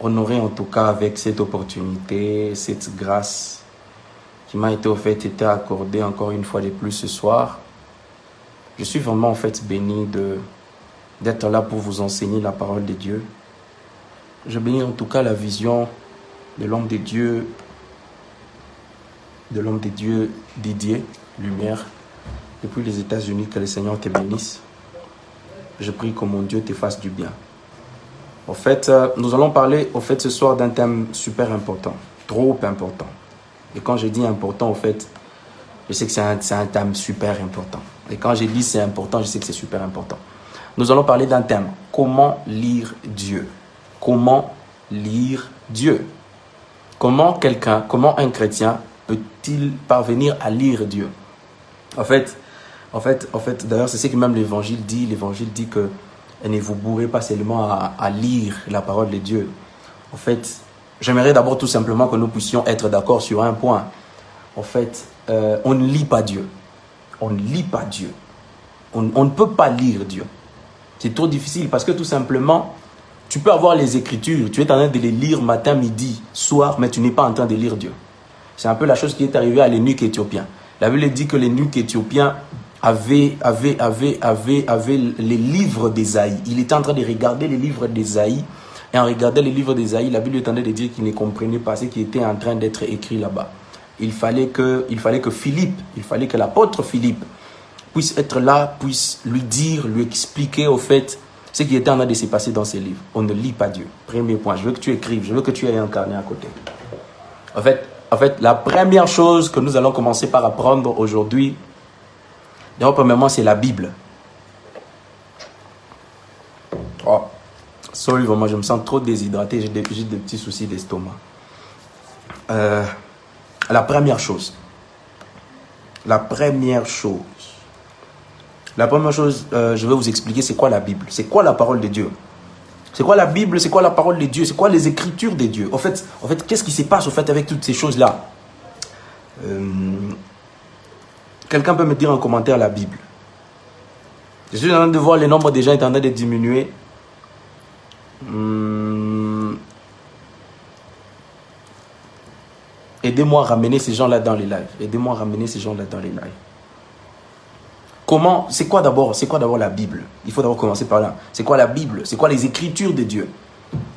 honoré en tout cas avec cette opportunité, cette grâce qui m'a été, fait, été accordée encore une fois de plus ce soir. Je suis vraiment en fait béni de, d'être là pour vous enseigner la parole de Dieu. Je bénis en tout cas la vision de l'homme de Dieu, de l'homme de Dieu Didier Lumière, depuis les États-Unis, que le Seigneur te bénisse. Je prie que mon Dieu te fasse du bien. En fait, euh, nous allons parler au fait ce soir d'un thème super important, trop important. Et quand je dis important, au fait, je sais que c'est un, un, thème super important. Et quand je dis c'est important, je sais que c'est super important. Nous allons parler d'un thème, comment lire Dieu. Comment lire Dieu. Comment quelqu'un, comment un chrétien peut-il parvenir à lire Dieu En fait, en fait, en fait d'ailleurs, c'est ce que même l'évangile dit. L'évangile dit que ne vous bourrez pas seulement à, lire la parole de Dieu. En fait, j'aimerais d'abord tout simplement que nous puissions être d'accord sur un point. En fait, euh, on ne lit pas Dieu. On ne lit pas Dieu. On, on ne peut pas lire Dieu. C'est trop difficile parce que tout simplement, tu peux avoir les Écritures, tu es en train de les lire matin, midi, soir, mais tu n'es pas en train de lire Dieu. C'est un peu la chose qui est arrivée à l'énuque éthiopien. La Bible dit que l'énuque éthiopien avait, avait, avait, avait, avait les livres d'Ésaïe. Il était en train de regarder les livres d'Ésaïe. Et en regardant les livres d'Ésaïe, la Bible est en train de dire qu'il ne comprenait pas ce qui était en train d'être écrit là-bas. Il fallait que, il fallait que Philippe, il fallait que l'apôtre Philippe puisse être là, puisse lui dire, lui expliquer au fait ce qui était en train de se passer dans ces livres. On ne lit pas Dieu. Premier point, je veux que tu écrives, je veux que tu aies un carnet à côté. En fait, en fait, la première chose que nous allons commencer par apprendre aujourd'hui, D'abord, premièrement, c'est la Bible. Oh, sorry, moi je me sens trop déshydraté, j'ai des, des, petits soucis d'estomac. Euh, la première chose, la première chose, la première chose, euh, je vais vous expliquer c'est quoi la Bible, c'est quoi la parole de Dieu? C'est quoi la Bible, c'est quoi la parole de Dieu, c'est quoi les écritures de Dieu? En fait, en fait qu'est-ce qui se passe au fait avec toutes ces choses-là? Euh, Quelqu'un peut me dire en commentaire la Bible. Je suis en train de voir le nombre de gens est en train de diminuer. Hmm. Aidez-moi à ramener ces gens-là dans les lives. Aidez-moi à ramener ces gens-là dans les lives. Comment C'est quoi d'abord C'est quoi d'abord la Bible? Il faut d'abord commencer par là. C'est quoi la Bible? C'est quoi les Écritures de Dieu?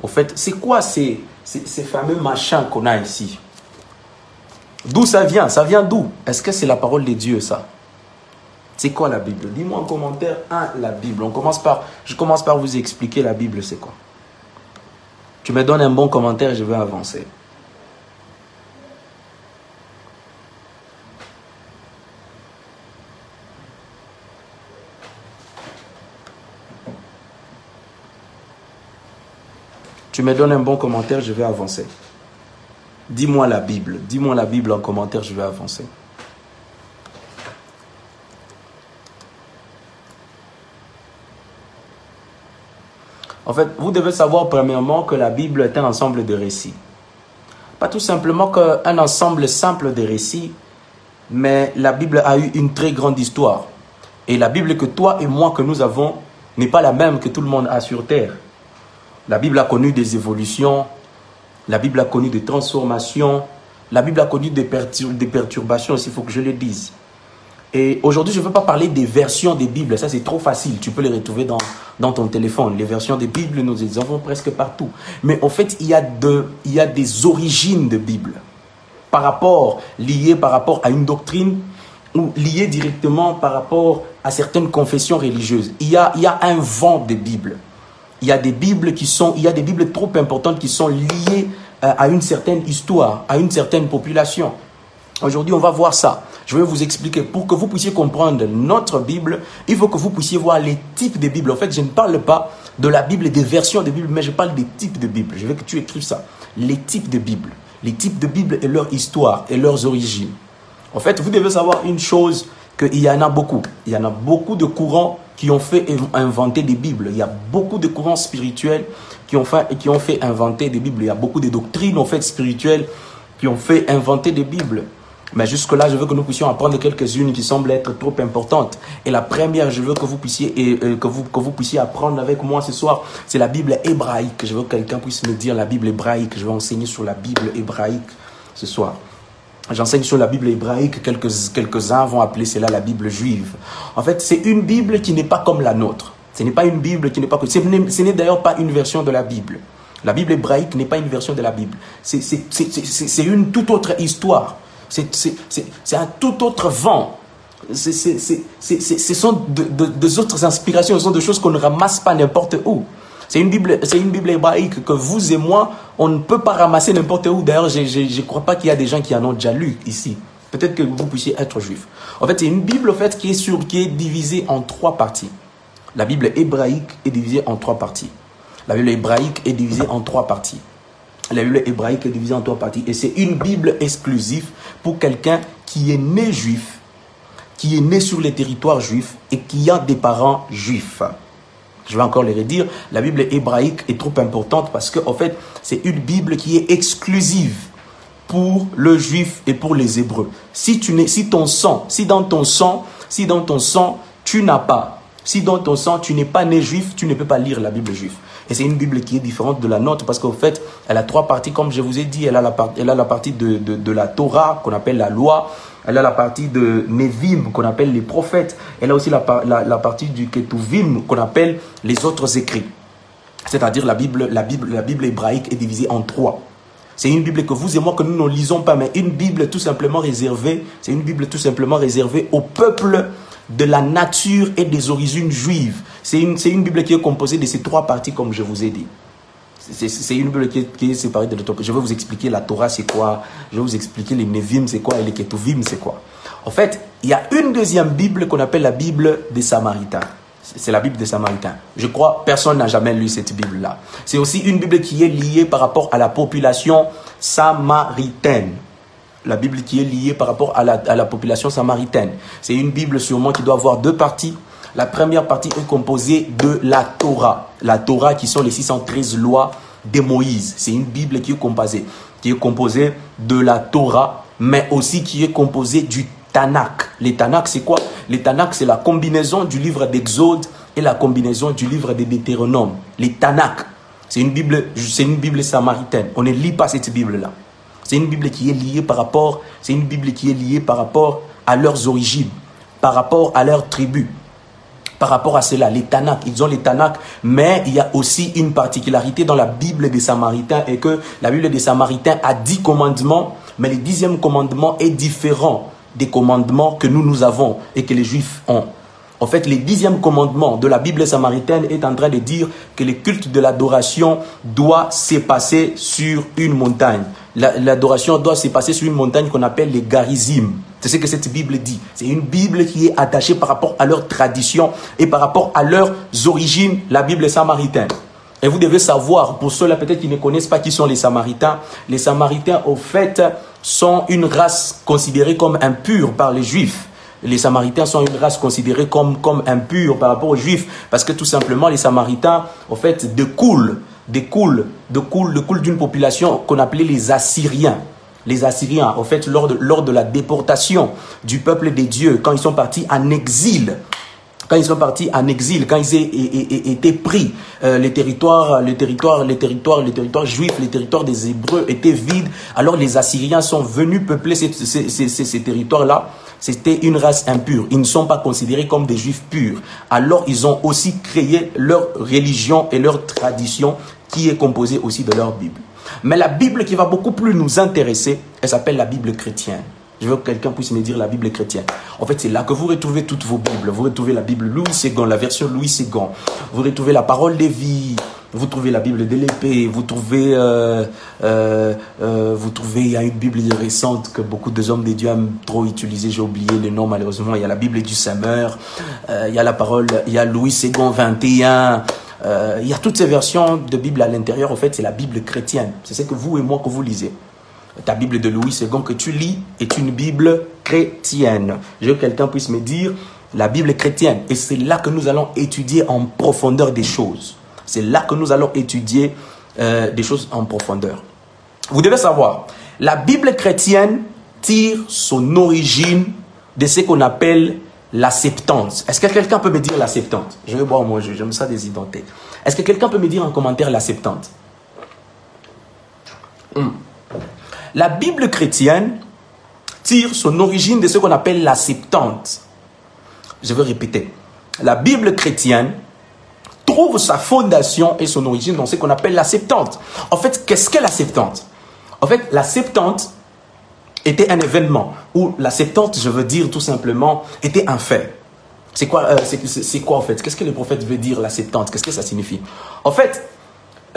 Au fait, c'est quoi ces, ces fameux machins qu'on a ici? D'où ça vient? Ça vient d'où? Est-ce que c'est la parole de Dieu, ça? C'est quoi la Bible? Dis-moi en commentaire, un, la Bible. On commence par, je commence par vous expliquer la Bible, c'est quoi. Tu me donnes un bon commentaire, je vais avancer. Tu me donnes un bon commentaire, je vais avancer. Dis-moi la Bible. Dis-moi la Bible en commentaire, je vais avancer. En fait, vous devez savoir premièrement que la Bible est un ensemble de récits. Pas tout simplement qu'un ensemble simple de récits, mais la Bible a eu une très grande histoire. Et la Bible que toi et moi que nous avons n'est pas la même que tout le monde a sur Terre. La Bible a connu des évolutions, la Bible a connu des transformations. La Bible a connu des, perturbations il faut que je le dise. Et aujourd'hui, je ne veux pas parler des versions des Bibles. Ça, c'est trop facile. Tu peux les retrouver dans, dans ton téléphone. Les versions des Bibles, nous les avons presque partout. Mais en fait, il y a, de, il y a des origines de Bible. Par rapport, liées par rapport à une doctrine ou liées directement par rapport à certaines confessions religieuses. Il y a, il y a un vent de Bible il y a des Bibles qui sont, il y a des Bibles trop importantes qui sont liées euh, à une certaine histoire, à une certaine population. Aujourd'hui, on va voir ça. Je vais vous expliquer. Pour que vous puissiez comprendre notre Bible, il faut que vous puissiez voir les types de Bibles. En fait, je ne parle pas de la Bible et des versions de Bible, mais je parle des types de Bible. Je veux que tu écrives ça. Les types de Bible. Les types de Bible et leur histoire et leurs origines. En fait, vous devez savoir une chose, qu'il y en a beaucoup. Il y en a beaucoup de courants qui ont fait inventer des Bibles. Il y a beaucoup de courants spirituels qui ont fait, qui ont fait inventer des Bibles. Il y a beaucoup de doctrines en fait spirituelles qui ont fait inventer des Bibles. Mais jusque-là, je veux que nous puissions apprendre quelques-unes qui semblent être trop importantes. Et la première, je veux que vous puissiez, et, euh, que vous, que vous puissiez apprendre avec moi ce soir, c'est la Bible hébraïque. Je veux que quelqu'un puisse me dire la Bible hébraïque. Je vais enseigner sur la Bible hébraïque ce soir. J'enseigne sur la Bible hébraïque, quelques, quelques-uns vont appeler cela la Bible juive. En fait, c'est une Bible qui n'est pas comme la nôtre. Ce n'est pas une Bible qui n'est pas... Ce n'est d'ailleurs pas une version de la Bible. La Bible hébraïque n'est pas une version de la Bible. C'est une toute autre histoire. C'est un tout autre vent. Ce sont de, de, autres inspirations, ce sont des choses qu'on ne ramasse pas n'importe où. C'est une Bible, hébraïque que vous et moi, on ne peut pas ramasser n'importe où. D'ailleurs, je ne crois pas qu'il y a des gens qui en ont déjà lu ici. Peut-être que vous puissiez être juif. En fait, c'est une Bible qui, est sur, qui est divisée en trois parties. La Bible hébraïque est divisée en trois parties. La Bible hébraïque est divisée en trois parties. La Bible hébraïque est divisée en trois parties. Et c'est une Bible exclusive pour quelqu'un qui est né juif, qui est né sur les territoires juifs et qui a des parents juifs. Je vais encore le redire, la Bible hébraïque est trop importante parce qu'en en fait, c'est une Bible qui est exclusive pour le juif et pour les hébreux. Si tu si ton sang, si dans ton sang, si dans ton sang, tu n'as pas, si dans ton sang, tu n'es pas né juif, tu ne peux pas lire la Bible juive. Et c'est une Bible qui est différente de la nôtre parce qu'en fait, elle a trois parties, comme je vous ai dit. Elle a la, elle a la partie de, de, la Torah, qu'on appelle la loi. Elle a la partie de Nevim, qu'on appelle les prophètes. Elle a aussi la, la, partie du Ketuvim, qu'on appelle les autres écrits. C'est-à-dire la Bible, la, Bible, la Bible hébraïque est divisée en trois. C'est une Bible que vous et moi, que nous ne lisons pas, mais une Bible tout simplement réservée, c'est une Bible tout simplement réservée au peuple de la nature et des origines juives. C'est une, une, Bible qui est composée de ces trois parties, comme je vous ai dit. C'est une Bible qui est, séparée de l'autre. Je vais vous expliquer la Torah, c'est quoi. Je vais vous expliquer les Nevim, c'est quoi. Et les Ketuvim, c'est quoi. En fait, il y a une deuxième Bible qu'on appelle la Bible des Samaritains. C'est la Bible des Samaritains. Je crois personne n'a jamais lu cette Bible-là. C'est aussi une Bible qui est liée par rapport à la population samaritaine la Bible qui est liée par rapport à la, population samaritaine. C'est une Bible sûrement qui doit avoir deux parties. La première partie est composée de la Torah. La Torah qui sont les 613 lois de Moïse. C'est une Bible qui est composée, de la Torah, mais aussi qui est composée du Tanakh. Les Tanakh, c'est quoi? Les Tanakh, c'est la combinaison du livre d'Exode et la combinaison du livre des Deutéronome. Les Tanakh, c'est une Bible, c'est une Bible samaritaine. On ne lit pas cette Bible-là. C'est une Bible qui est liée par rapport, c'est une Bible qui est liée par rapport à leurs origines, par rapport à leur tribu. Par rapport à cela, les Tanakh, ils ont les Tanakh, mais il y a aussi une particularité dans la Bible des Samaritains et que la Bible des Samaritains a dix commandements, mais le dixième commandement est différent des commandements que nous, nous avons et que les Juifs ont. En fait, le dixième commandement de la Bible samaritaine est en train de dire que le culte de l'adoration doit se passer sur une montagne l'adoration doit se passer sur une montagne qu'on appelle les Garizim. C'est ce que cette Bible dit. C'est une Bible qui est attachée par rapport à leur tradition et par rapport à leurs origines, la Bible samaritaine. Et vous devez savoir, pour ceux-là peut-être qui ne connaissent pas qui sont les Samaritains, les Samaritains au fait sont une race considérée comme impure par les Juifs. Les Samaritains sont une race considérée comme, comme impure par rapport aux Juifs parce que tout simplement les Samaritains au fait découlent découle, découle, d'une population qu'on appelait les Assyriens. Les Assyriens, en fait, lors de, lors de la déportation du peuple des dieux, quand ils sont partis en exil, quand ils sont partis en exil, quand ils étaient pris, euh, les territoires, les territoires, les territoires, juifs, les territoires des Hébreux étaient vides. Alors les Assyriens sont venus peupler ces, ces territoires-là. C'était une race impure. Ils ne sont pas considérés comme des juifs purs. Alors ils ont aussi créé leur religion et leur tradition qui est composée aussi de leur Bible. Mais la Bible qui va beaucoup plus nous intéresser, elle s'appelle la Bible chrétienne. Je veux que quelqu'un puisse me dire la Bible chrétienne. En fait, c'est là que vous retrouvez toutes vos Bibles. Vous retrouvez la Bible Louis II, la version Louis II. Vous retrouvez la parole des vies. Vous trouvez la Bible de l'épée. Vous trouvez, euh, euh, euh, vous trouvez, il y a une Bible récente que beaucoup de hommes de Dieu aiment trop utiliser. J'ai oublié le nom malheureusement. Il y a la Bible du Semeur. il y a la parole, il y a Louis II 21. Il y a toutes ces versions de Bible à l'intérieur. En fait, c'est la Bible chrétienne. C'est ce que vous et moi que vous lisez ta Bible de Louis II que tu lis est une Bible chrétienne. Je veux que quelqu'un puisse me dire la Bible chrétienne. Et c'est là que nous allons étudier en profondeur des choses. C'est là que nous allons étudier euh, des choses en profondeur. Vous devez savoir, la Bible chrétienne tire son origine de ce qu'on appelle la Septante. Est-ce que quelqu'un peut me dire la Septante? Je vais boire moi, j'aime ça des identités. Est-ce que quelqu'un peut me dire en commentaire la Septante? Hmm. La Bible chrétienne tire son origine de ce qu'on appelle la Septante. Je vais répéter. La Bible chrétienne trouve sa fondation et son origine dans ce qu'on appelle la Septante. En fait, qu'est-ce qu'est la Septante? En fait, la Septante était un événement, où la Septante, je veux dire tout simplement, était un fait. C'est quoi, euh, c'est, quoi en fait? Qu'est-ce que le prophète veut dire la Septante? Qu'est-ce que ça signifie? En fait,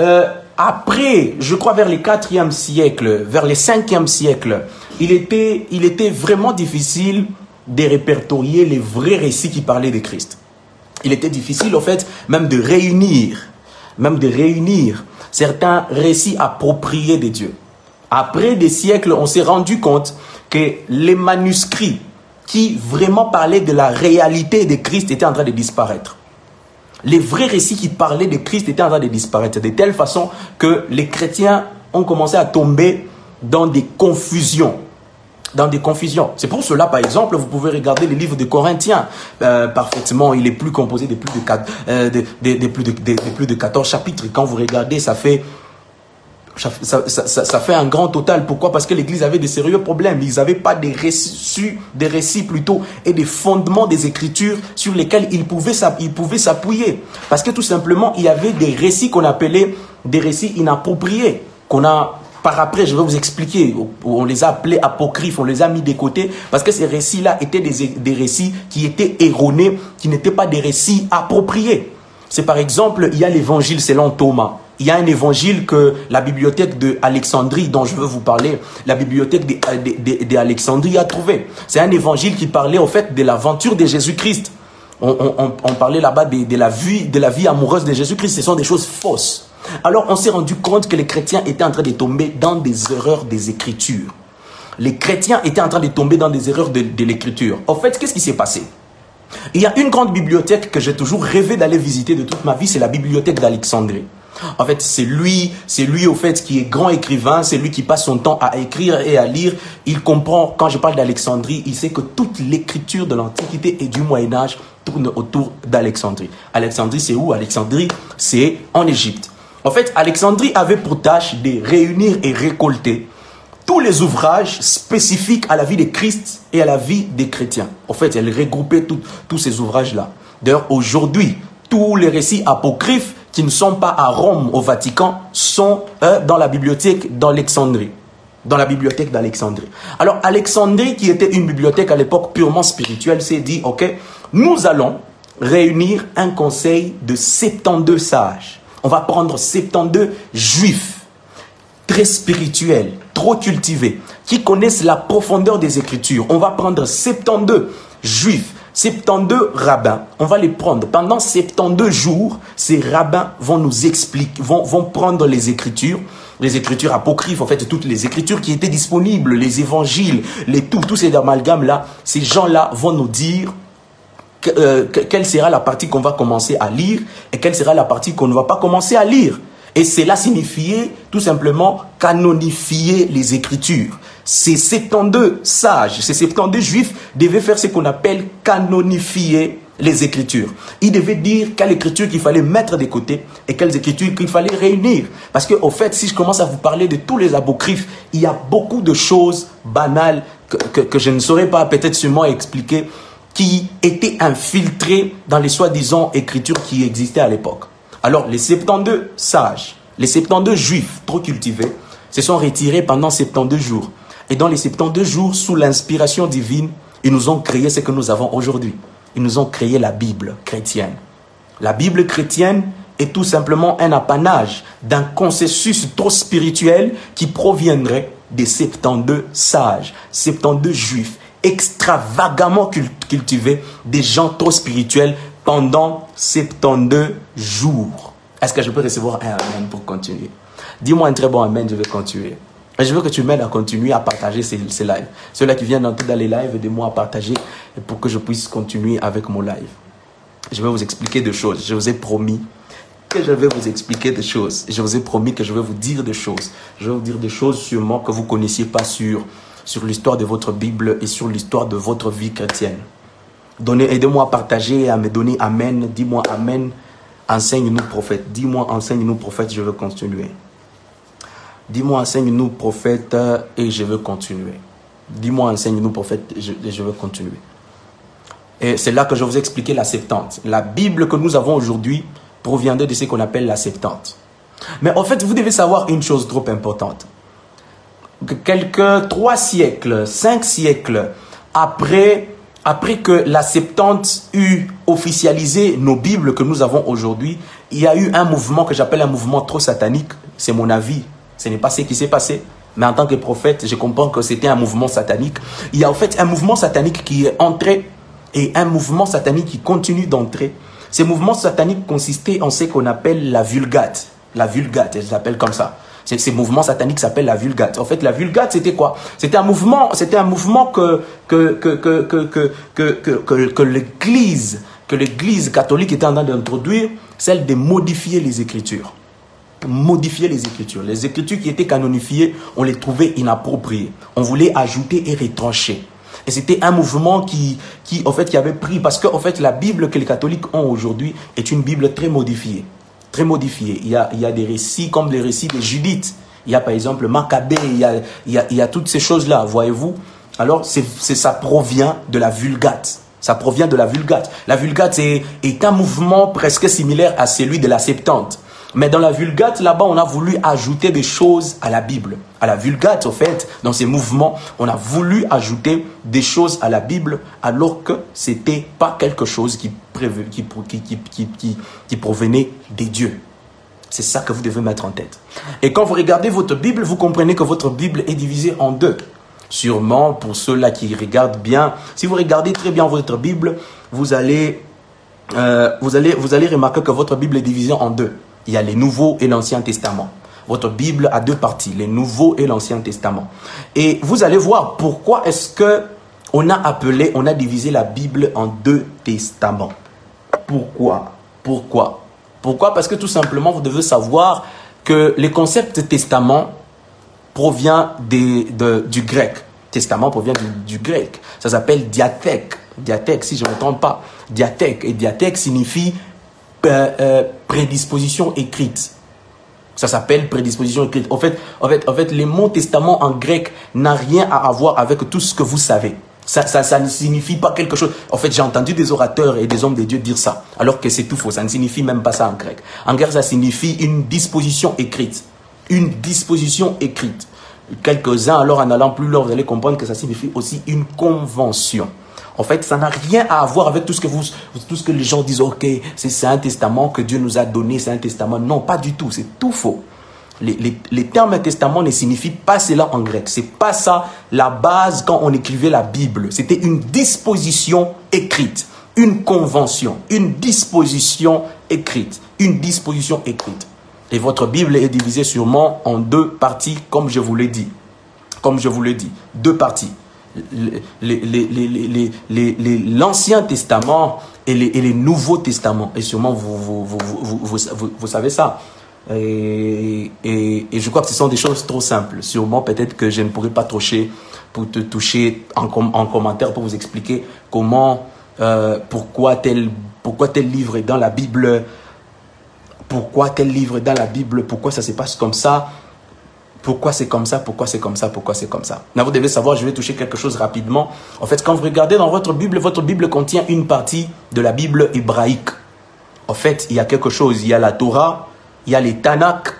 euh, après, je crois vers les 4e siècle, vers les 5e siècle, il était, il était vraiment difficile de répertorier les vrais récits qui parlaient de Christ. Il était difficile, en fait, même de réunir, même de réunir certains récits appropriés de Dieu. Après des siècles, on s'est rendu compte que les manuscrits qui vraiment parlaient de la réalité de Christ étaient en train de disparaître. Les vrais récits qui parlaient de Christ étaient en train de disparaître de telle façon que les chrétiens ont commencé à tomber dans des confusions dans des confusions. C'est pour cela, par exemple, vous pouvez regarder le livre de Corinthiens euh, parfaitement. Il est plus composé de plus de, 4, euh, de, plus de 14 chapitres. Quand vous regardez, ça fait ça, fait un grand total. Pourquoi? Parce que l'Église avait des sérieux problèmes. Ils n'avaient pas des récits, des récits plutôt, et des fondements des Écritures sur lesquels ils pouvaient, ils pouvaient s'appuyer. Parce que tout simplement, il y avait des récits qu'on appelait des récits inappropriés, qu'on a par après, je vais vous expliquer. On les a appelés apocryphes, on les a mis de côté parce que ces récits-là étaient des, des, récits qui étaient erronés, qui n'étaient pas des récits appropriés. C'est par exemple, il y a l'évangile selon Thomas. Il y a un évangile que la bibliothèque d'Alexandrie, dont je veux vous parler, la bibliothèque d'Alexandrie a trouvé. C'est un évangile qui parlait au fait de l'aventure de Jésus-Christ. On, parlait là-bas de, la vie, de la vie amoureuse de Jésus-Christ. Ce sont des choses fausses. Alors on s'est rendu compte que les chrétiens étaient en train de tomber dans des erreurs des Écritures. Les chrétiens étaient en train de tomber dans des erreurs de, de l'Écriture. En fait, qu'est-ce qui s'est passé? Il y a une grande bibliothèque que j'ai toujours rêvé d'aller visiter de toute ma vie, c'est la bibliothèque d'Alexandrie. En fait, c'est lui, c'est lui au fait qui est grand écrivain, c'est lui qui passe son temps à écrire et à lire. Il comprend, quand je parle d'Alexandrie, il sait que toute l'écriture de l'Antiquité et du Moyen Âge tourne autour d'Alexandrie. Alexandrie, c'est où? Alexandrie, c'est en Égypte. En fait, Alexandrie avait pour tâche de réunir et récolter tous les ouvrages spécifiques à la vie de Christ et à la vie des chrétiens. En fait, elle regroupait tous ces ouvrages-là. D'ailleurs, aujourd'hui, tous les récits apocryphes qui ne sont pas à Rome, au Vatican, sont euh, dans la bibliothèque d'Alexandrie. Dans la bibliothèque d'Alexandrie. Alors, Alexandrie, qui était une bibliothèque à l'époque purement spirituelle, s'est dit, OK, nous allons réunir un conseil de 72 sages. On va prendre 72 juifs très spirituels, trop cultivés, qui connaissent la profondeur des Écritures. On va prendre 72 juifs 72 rabbins, on va les prendre. Pendant 72 jours, ces rabbins vont nous expliquer, vont, prendre les écritures, les écritures apocryphes, en fait, toutes les écritures qui étaient disponibles, les évangiles, les tout, tous ces amalgames-là. Ces gens-là vont nous dire euh, quelle sera la partie qu'on va commencer à lire et quelle sera la partie qu'on ne va pas commencer à lire. Et cela signifiait tout simplement canonifier les Écritures. Ces 72 sages, ces 72 juifs devaient faire ce qu'on appelle canonifier les Écritures. Ils devaient dire quelle écriture qu'il fallait mettre de côté et quelles écritures qu'il fallait réunir. Parce que, au fait, si je commence à vous parler de tous les apocryphes, il y a beaucoup de choses banales que, que je ne saurais pas peut-être sûrement expliquer qui étaient infiltrées dans les soi-disant écritures qui existaient à l'époque. Alors, les 72 sages, les 72 juifs trop cultivés, se sont retirés pendant 72 jours. Et dans les 72 jours, sous l'inspiration divine, ils nous ont créé ce que nous avons aujourd'hui. Ils nous ont créé la Bible chrétienne. La Bible chrétienne est tout simplement un apanage d'un consensus trop spirituel qui proviendrait des 72 sages, 72 juifs extravagamment cultivés, des gens trop spirituels pendant 72 jours. Est-ce que je peux recevoir un Amen pour continuer? Dis-moi un très bon Amen, je vais continuer. Je veux que tu m'aides à continuer à partager ces, lives. Ceux-là qui viennent d'entrer dans les lives, aidez-moi à partager pour que je puisse continuer avec mon live. Je vais vous expliquer des choses. Je vous ai promis que je vais vous expliquer des choses. Je vous ai promis que je vais vous dire des choses. Je vais vous dire des choses sûrement que vous ne connaissiez pas sur, sur l'histoire de votre Bible et sur l'histoire de votre vie chrétienne. Aidez-moi à partager et à me donner Amen. Dis-moi Amen. Enseigne-nous, prophète. Dis-moi, enseigne-nous, prophète, je veux continuer. Dis-moi, enseigne-nous, prophète, et je veux continuer. Dis-moi, enseigne-nous, prophète, et je, veux continuer. Et c'est là que je vous ai expliqué la Septante. La Bible que nous avons aujourd'hui proviendrait de ce qu'on appelle la Septante. Mais en fait, vous devez savoir une chose trop importante. Quelques trois siècles, cinq siècles après après que la Septante eut officialisé nos Bibles que nous avons aujourd'hui, il y a eu un mouvement que j'appelle un mouvement trop satanique. C'est mon avis. Ce n'est pas ce qui s'est passé. Mais en tant que prophète, je comprends que c'était un mouvement satanique. Il y a en fait un mouvement satanique qui est entré et un mouvement satanique qui continue d'entrer. Ces mouvements sataniques consistaient en ce qu'on appelle la vulgate. La vulgate, elle s'appelle comme ça. Ces mouvements sataniques s'appellent la Vulgate. En fait, la Vulgate, c'était quoi? C'était un mouvement, c'était un mouvement que, que, que, que, que, que, l'Église que l'Église catholique était en train d'introduire, celle de modifier les Écritures. Modifier les Écritures. Les Écritures qui étaient canonifiées, on les trouvait inappropriées. On voulait ajouter et retrancher. Et c'était un mouvement qui, qui, en fait, qui avait pris, parce que, en fait, la Bible que les catholiques ont aujourd'hui est une Bible très modifiée très modifié. Il y a, il y a des récits comme les récits de Judith. Il y a par exemple Maccabée, il y a, il y a, toutes ces choses-là, voyez-vous. Alors, c'est, ça provient de la Vulgate. Ça provient de la Vulgate. La Vulgate est un mouvement presque similaire à celui de la Septante. Mais dans la Vulgate, là-bas, on a voulu ajouter des choses à la Bible. À la Vulgate, au fait, dans ces mouvements, on a voulu ajouter des choses à la Bible alors que c'était pas quelque chose qui, provenait des dieux. C'est ça que vous devez mettre en tête. Et quand vous regardez votre Bible, vous comprenez que votre Bible est divisée en deux. Sûrement, pour ceux-là qui regardent bien, si vous regardez très bien votre Bible, vous allez, euh, vous allez, vous allez remarquer que votre Bible est divisée en deux il y a les Nouveaux et l'Ancien Testament. Votre Bible a deux parties, les Nouveaux et l'Ancien Testament. Et vous allez voir pourquoi est-ce que on a appelé, on a divisé la Bible en deux testaments. Pourquoi? Pourquoi? Pourquoi? Parce que tout simplement, vous devez savoir que le concept testament provient du grec. Testament provient du, grec. Ça s'appelle diathèque. Diathèque, si je ne me trompe pas. Diathèque. Et diathèque signifie prédisposition écrite. Ça s'appelle prédisposition écrite. En fait, en fait, en fait, les mots testament en grec n'a rien à voir avec tout ce que vous savez. Ça, ça, ça, ne signifie pas quelque chose. En fait, j'ai entendu des orateurs et des hommes de Dieu dire ça, alors que c'est tout faux. Ça ne signifie même pas ça en grec. En grec, ça signifie une disposition écrite. Une disposition écrite. Quelques-uns, alors en allant plus loin, vous allez comprendre que ça signifie aussi une convention. En fait, ça n'a rien à voir avec tout ce que, les gens disent, ok, c'est un testament que Dieu nous a donné, c'est un testament. Non, pas du tout, c'est tout faux. Les, les, termes testament ne signifient pas cela en grec. C'est pas ça la base quand on écrivait la Bible. C'était une disposition écrite, une convention, une disposition écrite, une disposition écrite. Et votre Bible est divisée sûrement en deux parties, comme je vous l'ai dit. Comme je vous l'ai dit, deux parties l'Ancien Testament et les, et Nouveaux Testaments. Et sûrement, vous, vous, vous, vous savez ça. Et, je crois que ce sont des choses trop simples. Sûrement, peut-être que je ne pourrais pas toucher, pour te toucher en, en commentaire pour vous expliquer comment, euh, pourquoi, tel, pourquoi tel livre est dans la Bible, pourquoi tel livre est dans la Bible, pourquoi ça se passe comme ça pourquoi c'est comme ça, pourquoi c'est comme ça, pourquoi c'est comme ça? Là, vous devez savoir, je vais toucher quelque chose rapidement. En fait, quand vous regardez dans votre Bible, votre Bible contient une partie de la Bible hébraïque. En fait, il y a quelque chose. Il y a la Torah, il y a les Tanakh,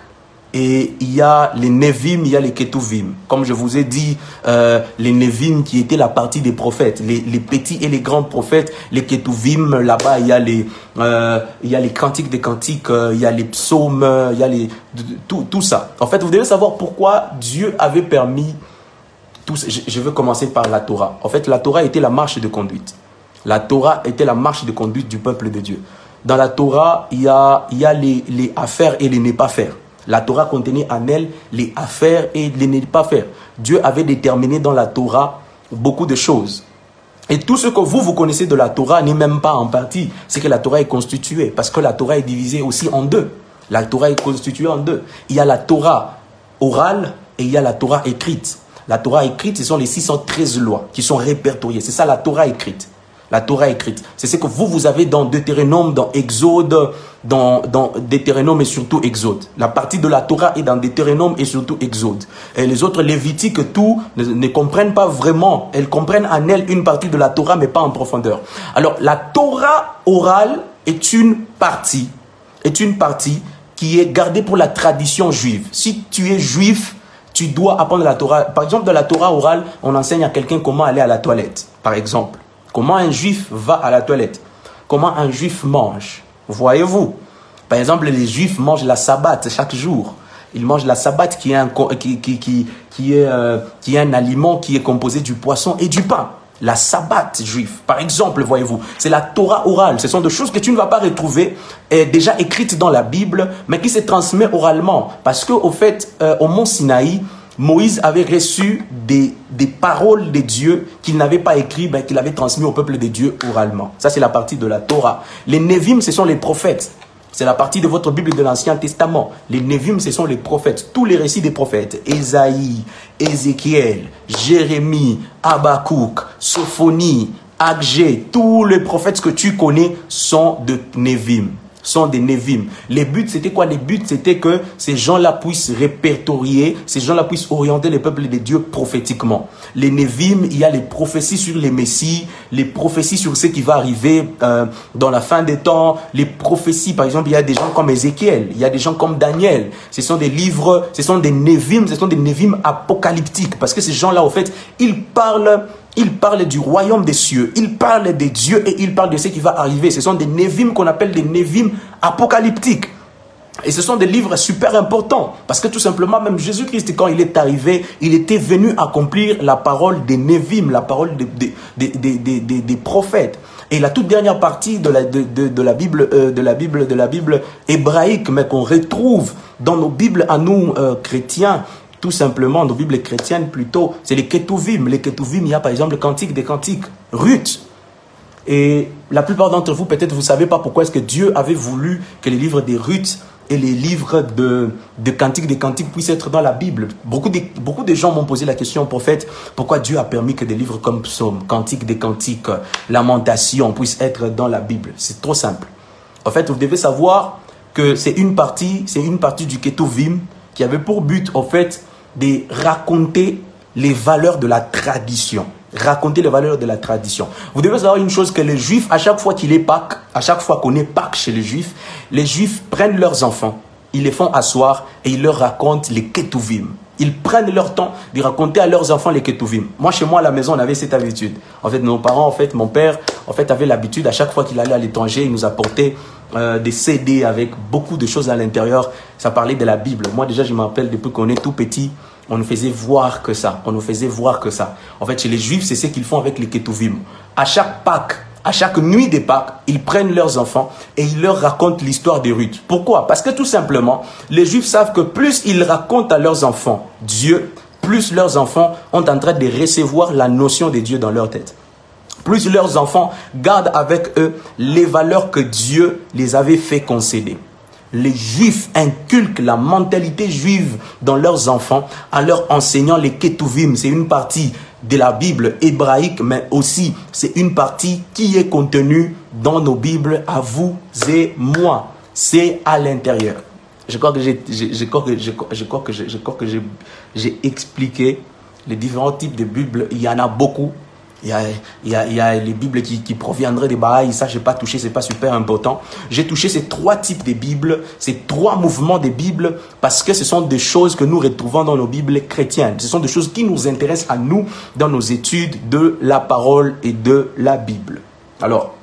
et il y a les Nevim, il y a les Ketuvim. Comme je vous ai dit, euh, les Nevim qui étaient la partie des prophètes, les, petits et les grands prophètes, les Ketuvim, là-bas il y a les, euh, il y a les cantiques des cantiques, euh, il y a les psaumes, il y a les, tout, tout ça. En fait, vous devez savoir pourquoi Dieu avait permis tout Je, veux commencer par la Torah. En fait, la Torah était la marche de conduite. La Torah était la marche de conduite du peuple de Dieu. Dans la Torah, il y a, il y a les, les affaires et les ne pas faire. La Torah contenait en elle les affaires et les ne pas faire. Dieu avait déterminé dans la Torah beaucoup de choses. Et tout ce que vous, vous connaissez de la Torah n'est même pas en partie. C'est que la Torah est constituée. Parce que la Torah est divisée aussi en deux. La Torah est constituée en deux. Il y a la Torah orale et il y a la Torah écrite. La Torah écrite, ce sont les 613 lois qui sont répertoriées. C'est ça la Torah écrite. La Torah écrite. C'est ce que vous, vous avez dans Deutéronome, dans Exode, dans, dans Deutéronome et surtout Exode. La partie de la Torah est dans Deutéronome et surtout Exode. Et les autres Lévitiques, tout, ne, ne comprennent pas vraiment. Elles comprennent en elles une partie de la Torah, mais pas en profondeur. Alors, la Torah orale est une partie, est une partie qui est gardée pour la tradition juive. Si tu es juif, tu dois apprendre la Torah. Par exemple, dans la Torah orale, on enseigne à quelqu'un comment aller à la toilette, par exemple. Comment un juif va à la toilette? Comment un juif mange? Voyez-vous? Par exemple, les juifs mangent la sabbat chaque jour. Ils mangent la sabbat qui est un, qui, qui, qui, qui est, euh, qui est un aliment qui est composé du poisson et du pain. La sabbat juif, par exemple, voyez-vous, c'est la Torah orale. Ce sont des choses que tu ne vas pas retrouver euh, déjà écrites dans la Bible, mais qui se transmet oralement. Parce qu'au fait, euh, au mont Sinaï, Moïse avait reçu des, paroles de Dieu qu'il n'avait pas écrites, mais qu'il avait transmis au peuple de Dieu oralement. Ça, c'est la partie de la Torah. Les Nevim, ce sont les prophètes. C'est la partie de votre Bible de l'Ancien Testament. Les Nevim, ce sont les prophètes. Tous les récits des prophètes. Ésaïe, Ézéchiel, Jérémie, Habakkuk, Sophonie, Agé, tous les prophètes que tu connais sont de Nevim sont des Nevim. Les buts, c'était quoi? Les buts, c'était que ces gens-là puissent répertorier, ces gens-là puissent orienter les peuples de Dieu prophétiquement. Les Nevim, il y a les prophéties sur les Messies, les prophéties sur ce qui va arriver euh, dans la fin des temps, les prophéties, par exemple, il y a des gens comme Ézéchiel, il y a des gens comme Daniel. Ce sont des livres, ce sont des Nevim, ce sont des Nevim apocalyptiques, parce que ces gens-là, au fait, ils parlent il parle du royaume des cieux, il parle des dieux et il parle de ce qui va arriver. Ce sont des Nevim qu'on appelle des Nevim apocalyptiques. Et ce sont des livres super importants. Parce que tout simplement, même Jésus-Christ, quand il est arrivé, il était venu accomplir la parole des Nevim, la parole des, prophètes. Et la toute dernière partie de la, de, la Bible, euh, de la Bible, de la Bible hébraïque, mais qu'on retrouve dans nos Bibles à nous euh, chrétiens, tout simplement, nos Bibles chrétiennes plutôt, c'est les Ketuvim. Les Ketuvim, il y a par exemple le Cantique des Cantiques, Ruth. Et la plupart d'entre vous, peut-être, vous ne savez pas pourquoi est-ce que Dieu avait voulu que les livres des Ruth et les livres de, de Cantiques des Cantiques puissent être dans la Bible. Beaucoup de, beaucoup de gens m'ont posé la question prophète, pourquoi Dieu a permis que des livres comme Psaume, Cantiques des Cantiques, Lamentation puissent être dans la Bible. C'est trop simple. En fait, vous devez savoir que c'est une partie, c'est une partie du Ketuvim qui avait pour but, en fait, de raconter les valeurs de la tradition. Raconter les valeurs de la tradition. Vous devez savoir une chose que les juifs, à chaque fois qu'il est Pâques, à chaque fois qu'on est Pâques chez les juifs, les juifs prennent leurs enfants, ils les font asseoir et ils leur racontent les ketuvim. Ils prennent leur temps de raconter à leurs enfants les ketuvim. Moi, chez moi, à la maison, on avait cette habitude. En fait, nos parents, en fait, mon père, en fait, avait l'habitude, à chaque fois qu'il allait à l'étranger, il nous apportait euh, des CD avec beaucoup de choses à l'intérieur. Ça parlait de la Bible. Moi, déjà, je m'appelle depuis qu'on est tout petit, on nous faisait voir que ça. On nous faisait voir que ça. En fait, chez les Juifs, c'est ce qu'ils font avec les ketuvim. À chaque Pâques, à chaque nuit des Pâques, ils prennent leurs enfants et ils leur racontent l'histoire de Ruth. Pourquoi? Parce que tout simplement, les Juifs savent que plus ils racontent à leurs enfants Dieu, plus leurs enfants ont en train de recevoir la notion de Dieu dans leur tête. Plus leurs enfants gardent avec eux les valeurs que Dieu les avait fait concéder les juifs inculquent la mentalité juive dans leurs enfants en leur enseignant les ketuvim. C'est une partie de la Bible hébraïque, mais aussi c'est une partie qui est contenue dans nos Bibles à vous et moi. C'est à l'intérieur. Je crois que j'ai, expliqué les différents types de Bibles. Il y en a beaucoup. Il y a, il y a, il y a les Bibles qui, proviendraient des Bahaïs. Ça, je n'ai pas touché, c'est pas super important. J'ai touché ces trois types de Bibles, ces trois mouvements des Bibles, parce que ce sont des choses que nous retrouvons dans nos Bibles chrétiennes. Ce sont des choses qui nous intéressent à nous dans nos études de la parole et de la Bible. Alors,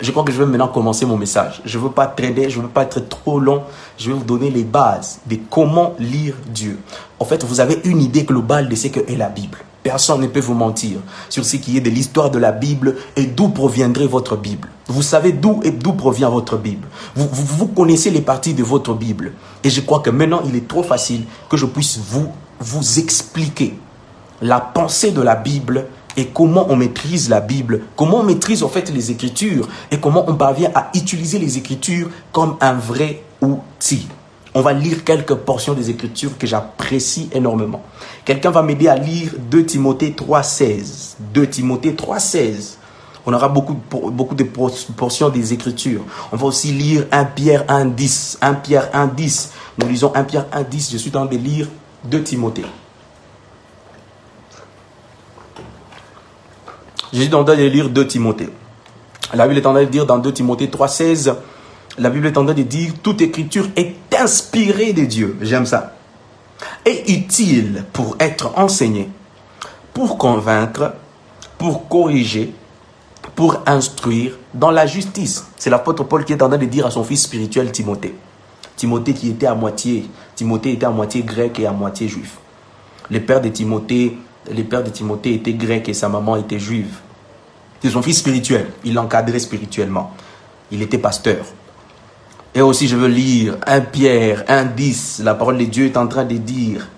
je crois que je vais maintenant commencer mon message. Je veux pas traîner, je ne veux pas être trop long. Je vais vous donner les bases de comment lire Dieu. En fait, vous avez une idée globale de ce qu'est la Bible. Personne ne peut vous mentir sur ce qui est de l'histoire de la Bible et d'où proviendrait votre Bible. Vous savez d'où et d'où provient votre Bible. Vous, connaissez les parties de votre Bible. Et je crois que maintenant, il est trop facile que je puisse vous, vous expliquer la pensée de la Bible et comment on maîtrise la Bible, comment on maîtrise en fait les Écritures et comment on parvient à utiliser les Écritures comme un vrai outil. On va lire quelques portions des Écritures que j'apprécie énormément. Quelqu'un va m'aider à lire 2 Timothée 3.16. 2 Timothée 3.16. On aura beaucoup, beaucoup de portions des Écritures. On va aussi lire 1 Pierre 1.10. 1 Pierre 1.10. Nous lisons 1 Pierre 1.10. Je suis en train de lire 2 Timothée. Je suis en train de lire 2 Timothée. La Bible est en train de dire dans 2 Timothée 3.16, la Bible est en train de dire toute écriture est inspirée de Dieu. J'aime ça. Et utile pour être enseignée, pour convaincre, pour corriger, pour instruire dans la justice? C'est l'apôtre Paul qui est en train de dire à son fils spirituel Timothée. Timothée qui était à moitié, Timothée était à moitié grec et à moitié juif. Les pères de Timothée, les pères de Timothée étaient grecs et sa maman était juive. C'est son fils spirituel. Il l'encadrait spirituellement. Il était pasteur. Et aussi, je veux lire 1 Pierre 1 10. La parole de Dieu est en train de dire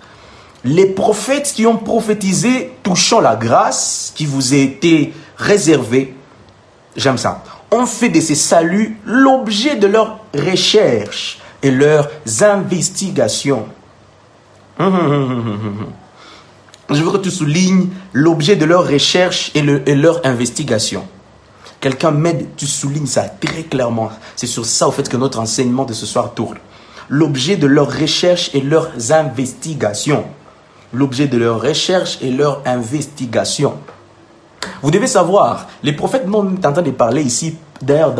Les prophètes qui ont prophétisé touchant la grâce qui vous a été réservée, j'aime ça, ont fait de ces saluts l'objet de leurs recherches et leurs investigations. Je veux que tu soulignes l'objet de leur recherche et, leur investigation. Quelqu'un m'aide, tu soulignes ça très clairement. C'est sur ça, au fait, que notre enseignement de ce soir tourne. L'objet de leur recherche et leurs investigations. L'objet de leur recherche et leur investigation. Vous devez savoir, les prophètes, nous sommes en de parler ici, d'ailleurs,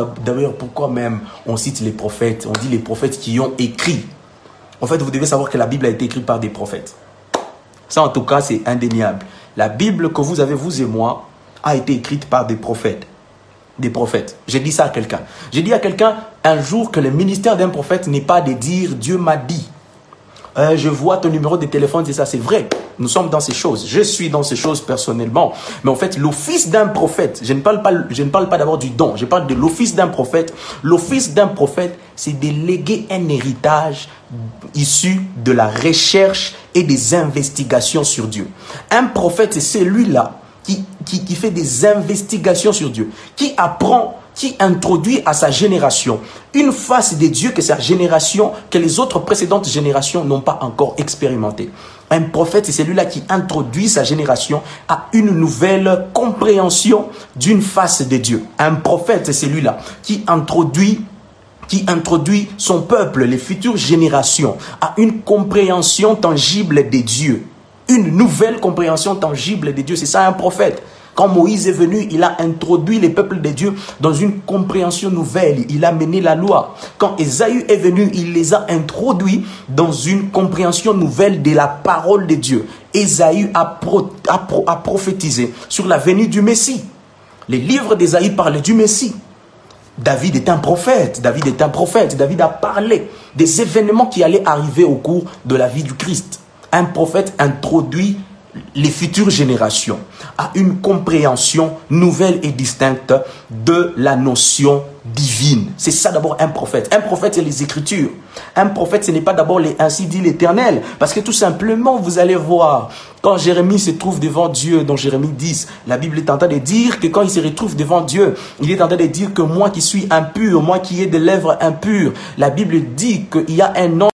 pourquoi même on cite les prophètes, on dit les prophètes qui ont écrit. En fait, vous devez savoir que la Bible a été écrite par des prophètes. Ça, en tout cas, c'est indéniable. La Bible que vous avez, vous et moi, a été écrite par des prophètes. Des prophètes. J'ai dit ça à quelqu'un. J'ai dit à quelqu'un un jour que le ministère d'un prophète n'est pas de dire Dieu m'a dit. Euh, je vois ton numéro de téléphone, c'est ça, c'est vrai. Nous sommes dans ces choses. Je suis dans ces choses personnellement. Mais en fait, l'office d'un prophète, je ne parle pas, je ne parle pas d'abord du don, je parle de l'office d'un prophète. L'office d'un prophète, c'est de léguer un héritage issu de la recherche et des investigations sur Dieu. Un prophète, c'est celui-là qui, qui, qui fait des investigations sur Dieu, qui apprend qui introduit à sa génération une face de Dieu que sa génération, que les autres précédentes générations n'ont pas encore expérimenté. Un prophète, c'est celui-là qui introduit sa génération à une nouvelle compréhension d'une face de Dieu. Un prophète, c'est celui-là qui introduit qui introduit son peuple, les futures générations, à une compréhension tangible des dieux. Une nouvelle compréhension tangible des dieux. C'est ça un prophète. Quand Moïse est venu, il a introduit les peuples de Dieu dans une compréhension nouvelle. Il a mené la loi. Quand Esaü est venu, il les a introduits dans une compréhension nouvelle de la parole de Dieu. Esaü a, prophétisé sur la venue du Messie. Les livres d'Esaïe parlent du Messie. David est un prophète, David est un prophète, David a parlé des événements qui allaient arriver au cours de la vie du Christ. Un prophète introduit les futures générations à une compréhension nouvelle et distincte de la notion divine. C'est ça d'abord un prophète. Un prophète, c'est les Écritures. Un prophète, ce n'est pas d'abord les ainsi dit l'Éternel. Parce que tout simplement, vous allez voir, quand Jérémie se trouve devant Dieu, dans Jérémie 10, la Bible est en train de dire que quand il se retrouve devant Dieu, il est en train de dire que moi qui suis impur, moi qui ai des lèvres impures, la Bible dit qu'il y a un nom